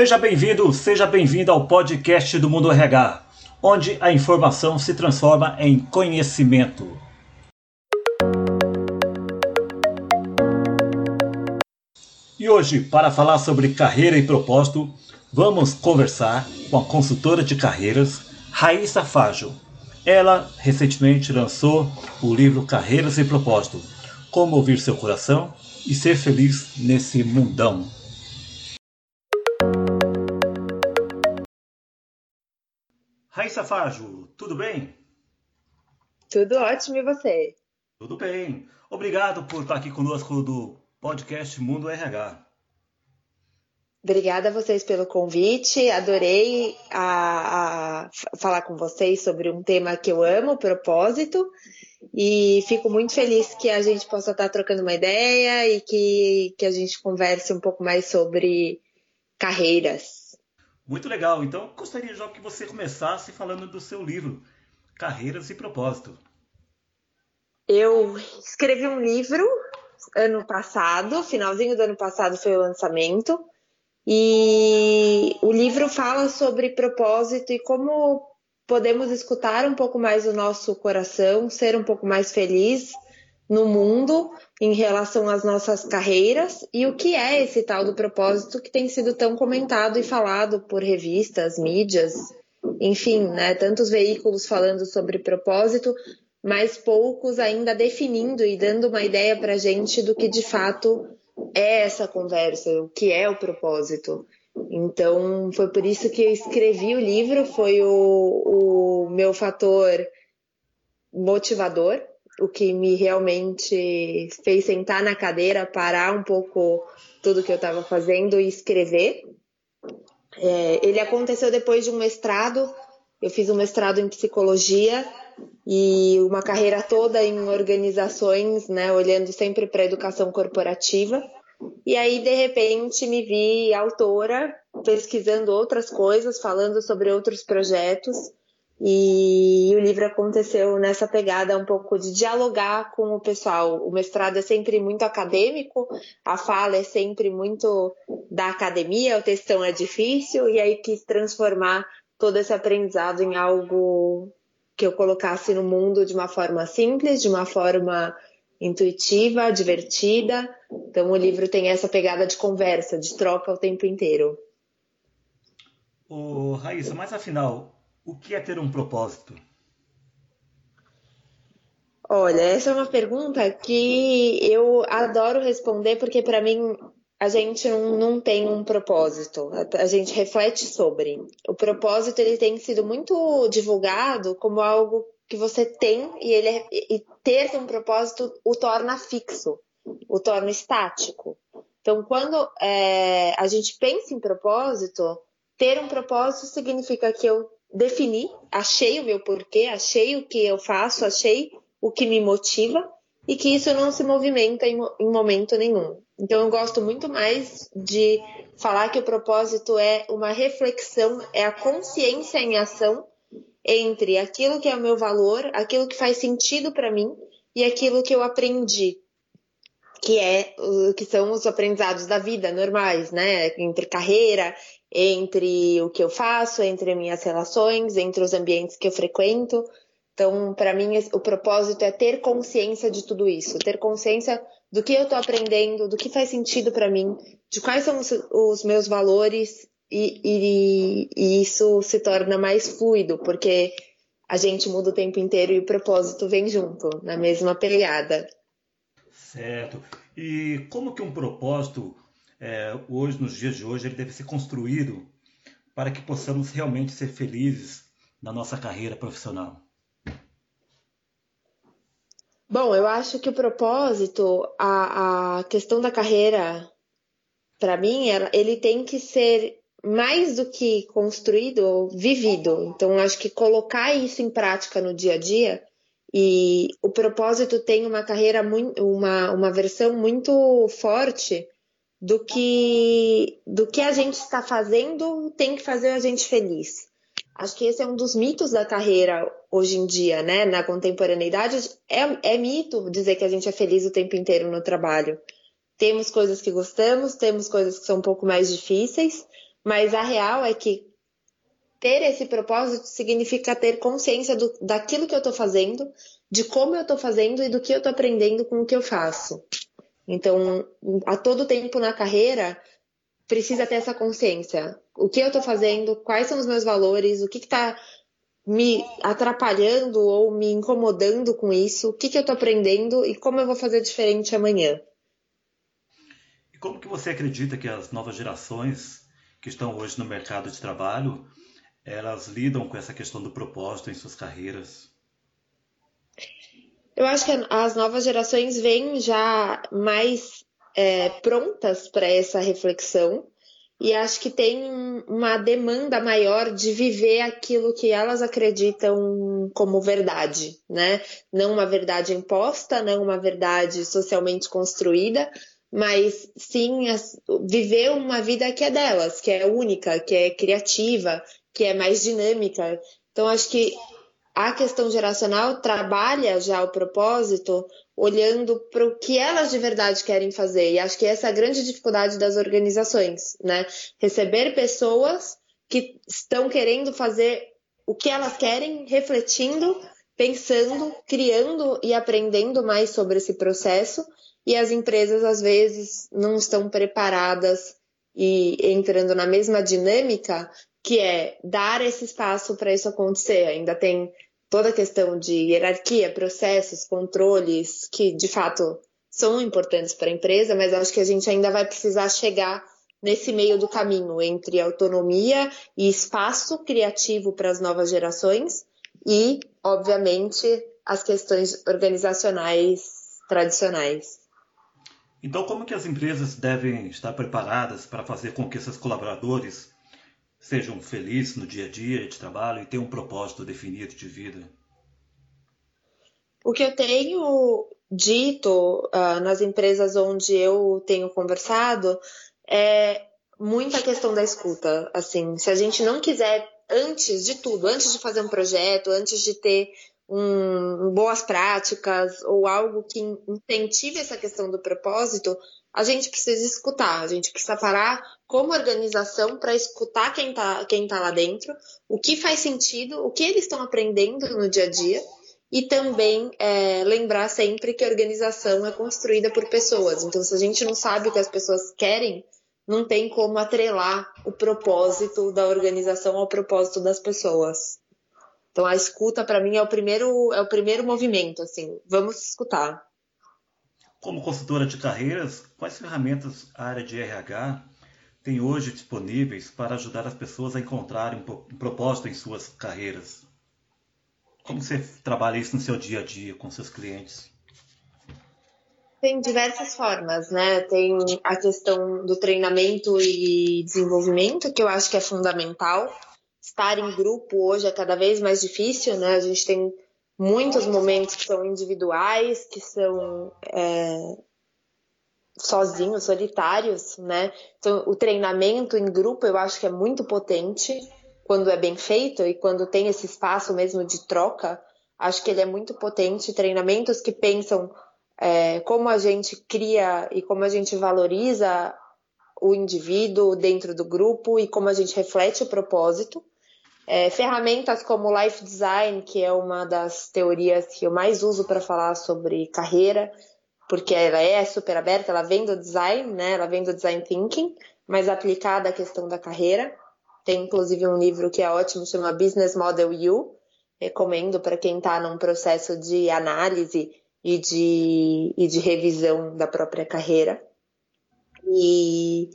Seja bem-vindo, seja bem-vinda ao podcast do Mundo RH, onde a informação se transforma em conhecimento. E hoje, para falar sobre carreira e propósito, vamos conversar com a consultora de carreiras Raíssa Fajo. Ela recentemente lançou o livro Carreiras e Propósito: Como ouvir seu coração e ser feliz nesse mundão. Fajo, tudo bem? Tudo ótimo e você? Tudo bem. Obrigado por estar aqui conosco do podcast Mundo RH. Obrigada a vocês pelo convite. Adorei a, a, falar com vocês sobre um tema que eu amo, propósito. E fico muito feliz que a gente possa estar trocando uma ideia e que, que a gente converse um pouco mais sobre carreiras. Muito legal. Então, gostaria já que você começasse falando do seu livro, Carreiras e Propósito. Eu escrevi um livro ano passado, finalzinho do ano passado foi o lançamento. E o livro fala sobre propósito e como podemos escutar um pouco mais o nosso coração, ser um pouco mais feliz no mundo em relação às nossas carreiras e o que é esse tal do propósito que tem sido tão comentado e falado por revistas, mídias, enfim, né, tantos veículos falando sobre propósito, mas poucos ainda definindo e dando uma ideia para gente do que de fato é essa conversa, o que é o propósito. Então, foi por isso que eu escrevi o livro, foi o, o meu fator motivador, o que me realmente fez sentar na cadeira, parar um pouco tudo que eu estava fazendo e escrever. É, ele aconteceu depois de um mestrado, eu fiz um mestrado em psicologia e uma carreira toda em organizações, né, olhando sempre para a educação corporativa. E aí, de repente, me vi autora, pesquisando outras coisas, falando sobre outros projetos. E o livro aconteceu nessa pegada um pouco de dialogar com o pessoal. O mestrado é sempre muito acadêmico, a fala é sempre muito da academia, o textão é difícil, e aí quis transformar todo esse aprendizado em algo que eu colocasse no mundo de uma forma simples, de uma forma intuitiva, divertida. Então o livro tem essa pegada de conversa, de troca o tempo inteiro. Ô, Raíssa, mas afinal, o que é ter um propósito? Olha, essa é uma pergunta que eu adoro responder porque para mim a gente não, não, tem um propósito, a, gente reflete sobre. O propósito ele tem sido muito divulgado como algo que você tem e ele é, e ter um propósito o torna fixo, o torna estático. Então, quando é, a gente pensa em propósito, ter um propósito significa que eu defini, achei o meu porquê, achei o que eu faço, achei o que me motiva e que isso não se movimenta em, em momento nenhum. Então, eu gosto muito mais de falar que o propósito é uma reflexão, é a consciência em ação entre aquilo que é o meu valor, aquilo que faz sentido para mim e aquilo que eu aprendi, que é que são os aprendizados da vida normais, né? Entre carreira, entre o que eu faço, entre minhas relações, entre os ambientes que eu frequento. Então, para mim, o propósito é ter consciência de tudo isso, ter consciência do que eu estou aprendendo, do que faz sentido para mim, de quais são os, os meus valores e, e, e isso se torna mais fluido, porque a gente muda o tempo inteiro e o propósito vem junto, na mesma pegada. Certo. E como que um propósito, é, hoje, nos dias de hoje, ele deve ser construído para que possamos realmente ser felizes na nossa carreira profissional? Bom, eu acho que o propósito, a, a questão da carreira, para mim, ele tem que ser mais do que construído, vivido. Então, acho que colocar isso em prática no dia a dia e o propósito tem uma carreira muito, uma, uma versão muito forte do que do que a gente está fazendo tem que fazer a gente feliz. Acho que esse é um dos mitos da carreira hoje em dia, né? Na contemporaneidade é, é mito dizer que a gente é feliz o tempo inteiro no trabalho. Temos coisas que gostamos, temos coisas que são um pouco mais difíceis, Mas a real é que ter esse propósito significa ter consciência do, daquilo que eu estou fazendo, de como eu estou fazendo e do que eu estou aprendendo com o que eu faço. Então, a todo tempo na carreira, precisa ter essa consciência. O que eu estou fazendo, quais são os meus valores, o que está me atrapalhando ou me incomodando com isso, o que, que eu estou aprendendo e como eu vou fazer diferente amanhã. E como que você acredita que as novas gerações que estão hoje no mercado de trabalho, elas lidam com essa questão do propósito em suas carreiras? Eu acho que as novas gerações vêm já mais é, prontas para essa reflexão e acho que tem uma demanda maior de viver aquilo que elas acreditam como verdade, né? Não uma verdade imposta, não uma verdade socialmente construída, mas sim viver uma vida que é delas, que é única, que é criativa, que é mais dinâmica. Então acho que a questão geracional trabalha já o propósito olhando para o que elas de verdade querem fazer. E acho que essa é a grande dificuldade das organizações, né? Receber pessoas que estão querendo fazer o que elas querem, refletindo, pensando, criando e aprendendo mais sobre esse processo. E as empresas, às vezes, não estão preparadas e entrando na mesma dinâmica que é dar esse espaço para isso acontecer. Ainda tem toda a questão de hierarquia, processos, controles, que de fato são importantes para a empresa, mas acho que a gente ainda vai precisar chegar nesse meio do caminho entre autonomia e espaço criativo para as novas gerações e, obviamente, as questões organizacionais tradicionais. Então, como que as empresas devem estar preparadas para fazer com que seus colaboradores sejam felizes no dia a dia de trabalho e tenham um propósito definido de vida? O que eu tenho dito uh, nas empresas onde eu tenho conversado é muita questão da escuta. Assim, se a gente não quiser, antes de tudo, antes de fazer um projeto, antes de ter um, boas práticas ou algo que incentive essa questão do propósito, a gente precisa escutar, a gente precisa parar como organização para escutar quem está quem tá lá dentro, o que faz sentido, o que eles estão aprendendo no dia a dia e também é, lembrar sempre que a organização é construída por pessoas. Então, se a gente não sabe o que as pessoas querem, não tem como atrelar o propósito da organização ao propósito das pessoas. Então, a escuta para mim é o primeiro é o primeiro movimento, assim, vamos escutar. Como consultora de carreiras, quais ferramentas a área de RH tem hoje disponíveis para ajudar as pessoas a encontrarem um propósito em suas carreiras? Como você trabalha isso no seu dia a dia com seus clientes? Tem diversas formas, né? Tem a questão do treinamento e desenvolvimento, que eu acho que é fundamental. Estar em grupo hoje é cada vez mais difícil, né? A gente tem muitos momentos que são individuais, que são é, sozinhos, solitários, né? Então, o treinamento em grupo eu acho que é muito potente quando é bem feito e quando tem esse espaço mesmo de troca. Acho que ele é muito potente. Treinamentos que pensam é, como a gente cria e como a gente valoriza o indivíduo dentro do grupo e como a gente reflete o propósito. É, ferramentas como Life Design, que é uma das teorias que eu mais uso para falar sobre carreira, porque ela é super aberta, ela vem do design, né? Ela vem do design thinking, mas aplicada à questão da carreira. Tem inclusive um livro que é ótimo, chama Business Model You. Recomendo para quem está num processo de análise e de, e de revisão da própria carreira. E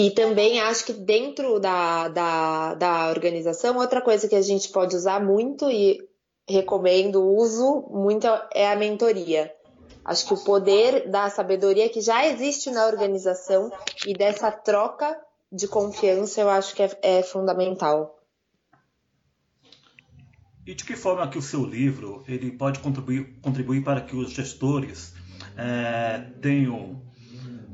e também acho que dentro da, da, da organização, outra coisa que a gente pode usar muito e recomendo uso muito é a mentoria. Acho que o poder da sabedoria que já existe na organização e dessa troca de confiança eu acho que é, é fundamental. E de que forma que o seu livro ele pode contribuir, contribuir para que os gestores é, tenham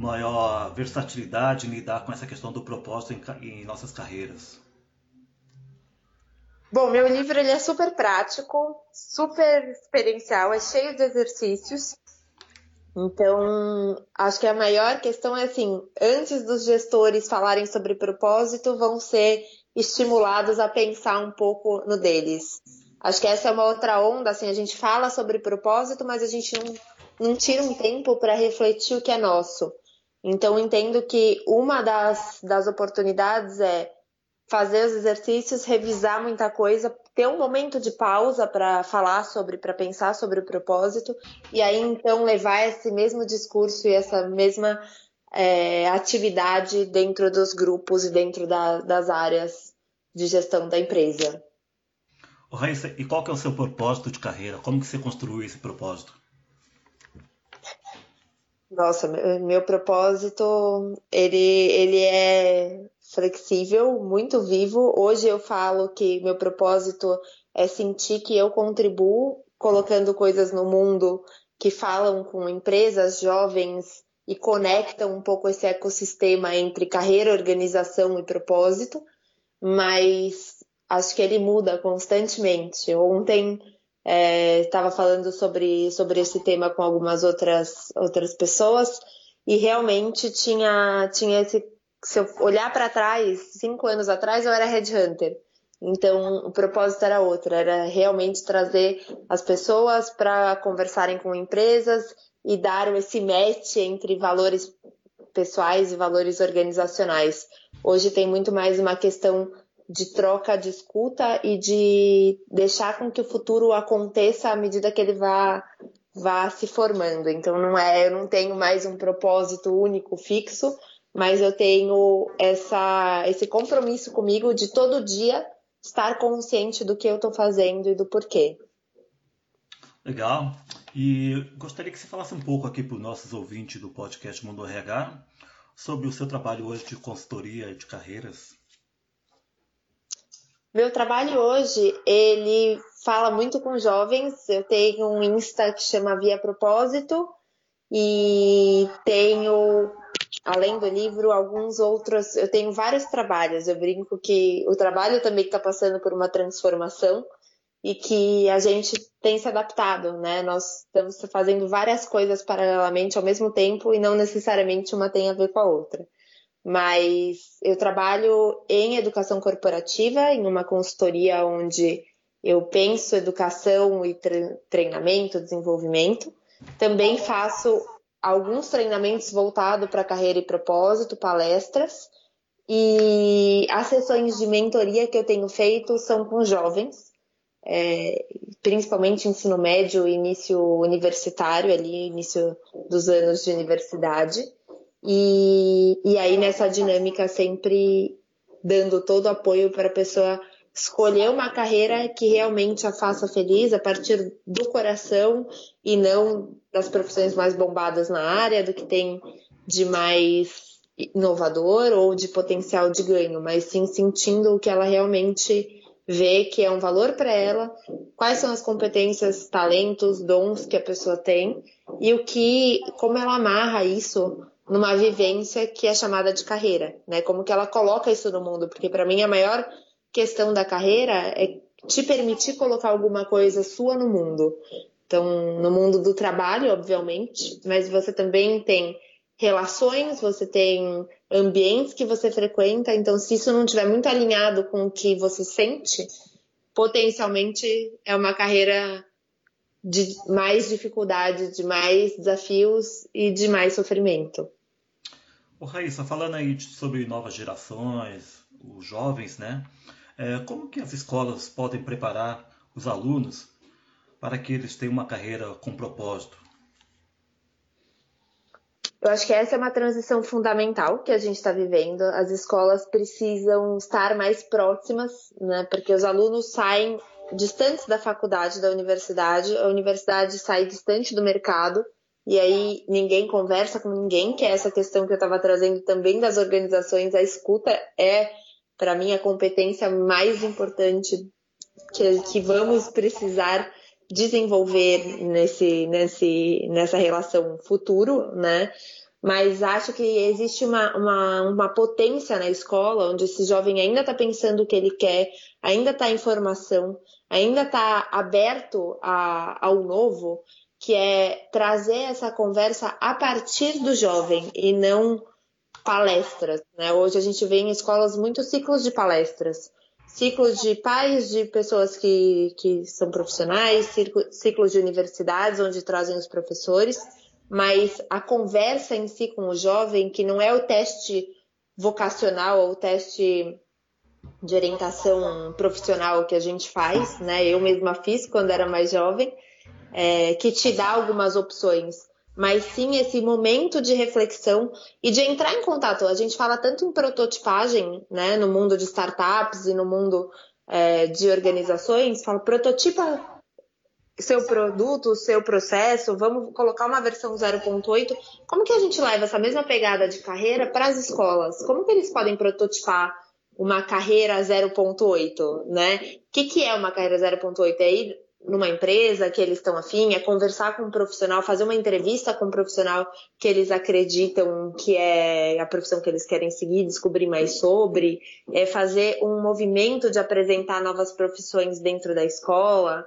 maior versatilidade em lidar com essa questão do propósito em, em nossas carreiras? Bom, meu livro ele é super prático, super experiencial, é cheio de exercícios Então, acho que a maior questão é assim, antes dos gestores falarem sobre propósito, vão ser estimulados a pensar um pouco no deles. Acho que essa é uma outra onda, assim, a gente fala sobre propósito, mas a gente não, não tira um tempo para refletir o que é nosso. Então, entendo que uma das, das oportunidades é fazer os exercícios, revisar muita coisa, ter um momento de pausa para falar sobre, para pensar sobre o propósito, e aí então levar esse mesmo discurso e essa mesma é, atividade dentro dos grupos e dentro da, das áreas de gestão da empresa. Raíssa, e qual que é o seu propósito de carreira? Como que você construiu esse propósito? Nossa, meu propósito, ele, ele é flexível, muito vivo. Hoje eu falo que meu propósito é sentir que eu contribuo colocando coisas no mundo que falam com empresas jovens e conectam um pouco esse ecossistema entre carreira, organização e propósito, mas acho que ele muda constantemente. Ontem estava é, falando sobre, sobre esse tema com algumas outras, outras pessoas e realmente tinha, tinha esse se eu olhar para trás, cinco anos atrás, eu era headhunter. Então, o propósito era outro, era realmente trazer as pessoas para conversarem com empresas e dar esse match entre valores pessoais e valores organizacionais. Hoje tem muito mais uma questão de troca, de escuta e de deixar com que o futuro aconteça à medida que ele vá, vá se formando. Então, não é, eu não tenho mais um propósito único, fixo, mas eu tenho essa, esse compromisso comigo de todo dia estar consciente do que eu estou fazendo e do porquê. Legal. E gostaria que você falasse um pouco aqui para os nossos ouvintes do podcast Mundo RH sobre o seu trabalho hoje de consultoria de carreiras. Meu trabalho hoje, ele fala muito com jovens. Eu tenho um Insta que chama Via Propósito e tenho além do livro, alguns outros. Eu tenho vários trabalhos. Eu brinco que o trabalho também está passando por uma transformação e que a gente tem se adaptado, né? Nós estamos fazendo várias coisas paralelamente ao mesmo tempo e não necessariamente uma tem a ver com a outra. Mas eu trabalho em educação corporativa, em uma consultoria onde eu penso educação e treinamento, desenvolvimento. Também faço alguns treinamentos voltados para carreira e propósito, palestras. E as sessões de mentoria que eu tenho feito são com jovens, é, principalmente ensino médio início universitário, ali, início dos anos de universidade. E, e aí nessa dinâmica sempre dando todo o apoio para a pessoa escolher uma carreira que realmente a faça feliz a partir do coração e não das profissões mais bombadas na área, do que tem de mais inovador ou de potencial de ganho, mas sim sentindo o que ela realmente vê que é um valor para ela, quais são as competências, talentos, dons que a pessoa tem e o que, como ela amarra isso numa vivência que é chamada de carreira, né? Como que ela coloca isso no mundo, porque para mim a maior questão da carreira é te permitir colocar alguma coisa sua no mundo. Então, no mundo do trabalho, obviamente, mas você também tem relações, você tem ambientes que você frequenta, então se isso não estiver muito alinhado com o que você sente, potencialmente é uma carreira de mais dificuldade, de mais desafios e de mais sofrimento. Ô Raíssa, falando aí sobre novas gerações, os jovens, né? É, como que as escolas podem preparar os alunos para que eles tenham uma carreira com propósito? Eu acho que essa é uma transição fundamental que a gente está vivendo. As escolas precisam estar mais próximas, né? Porque os alunos saem distantes da faculdade, da universidade, a universidade sai distante do mercado e aí ninguém conversa com ninguém, que é essa questão que eu estava trazendo também das organizações. A escuta é para mim, a competência mais importante que, que vamos precisar desenvolver nesse, nesse, nessa relação futuro, né? Mas acho que existe uma, uma, uma potência na escola onde esse jovem ainda está pensando o que ele quer, ainda está em formação, ainda está aberto a, ao novo, que é trazer essa conversa a partir do jovem e não palestras. Né? Hoje a gente vê em escolas muitos ciclos de palestras. Ciclos de pais de pessoas que, que são profissionais, ciclos de universidades onde trazem os professores, mas a conversa em si com o jovem, que não é o teste vocacional ou o teste de orientação profissional que a gente faz, né? Eu mesma fiz quando era mais jovem, é, que te dá algumas opções, mas sim esse momento de reflexão e de entrar em contato. A gente fala tanto em prototipagem, né? No mundo de startups e no mundo é, de organizações, fala prototipa seu produto, seu processo, vamos colocar uma versão 0.8. Como que a gente leva essa mesma pegada de carreira para as escolas? Como que eles podem prototipar uma carreira 0.8, né? O que, que é uma carreira 0.8? É ir numa empresa que eles estão afim, é conversar com um profissional, fazer uma entrevista com um profissional que eles acreditam que é a profissão que eles querem seguir, descobrir mais sobre, é fazer um movimento de apresentar novas profissões dentro da escola,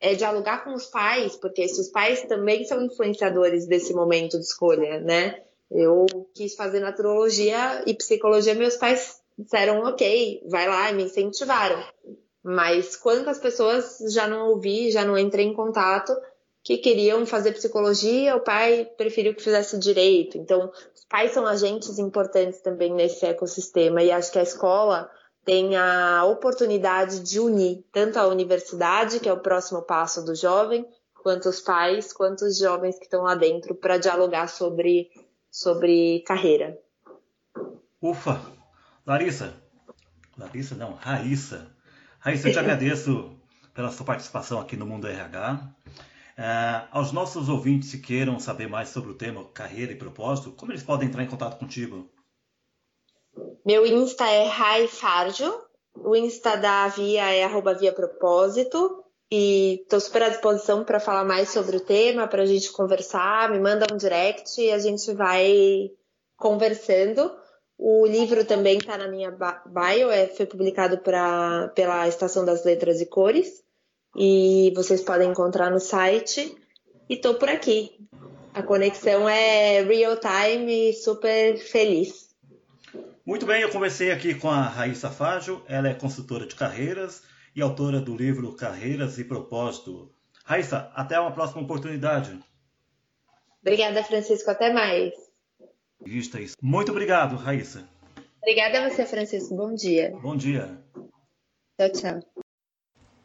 é dialogar com os pais, porque esses pais também são influenciadores desse momento de escolha, né? Eu quis fazer naturologia e psicologia, meus pais disseram ok, vai lá, me incentivaram. Mas quantas pessoas já não ouvi, já não entrei em contato que queriam fazer psicologia, o pai preferiu que fizesse direito. Então, os pais são agentes importantes também nesse ecossistema e acho que a escola tem a oportunidade de unir tanto a universidade, que é o próximo passo do jovem, quanto os pais, quanto os jovens que estão lá dentro para dialogar sobre, sobre carreira. Ufa, Larissa, Larissa não, Raíssa. Raíssa, eu te agradeço pela sua participação aqui no Mundo RH. É, aos nossos ouvintes que queiram saber mais sobre o tema carreira e propósito, como eles podem entrar em contato contigo? Meu Insta é raifarjo, o Insta da Via é arroba via propósito e estou super à disposição para falar mais sobre o tema, para a gente conversar, me manda um direct e a gente vai conversando. O livro também está na minha bio, é, foi publicado pra, pela Estação das Letras e Cores. E vocês podem encontrar no site. E estou por aqui. A conexão é real time e super feliz. Muito bem, eu conversei aqui com a Raíssa Fajo. Ela é consultora de carreiras e autora do livro Carreiras e Propósito. Raíssa, até uma próxima oportunidade. Obrigada, Francisco. Até mais. Vista isso. Muito obrigado, Raíssa. Obrigada a você, Francisco. Bom dia. Bom dia. Tchau, tchau.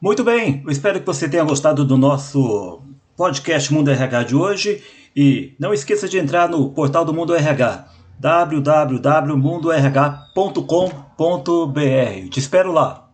Muito bem, eu espero que você tenha gostado do nosso podcast Mundo RH de hoje e não esqueça de entrar no portal do Mundo RH www.mundorh.com.br. Te espero lá.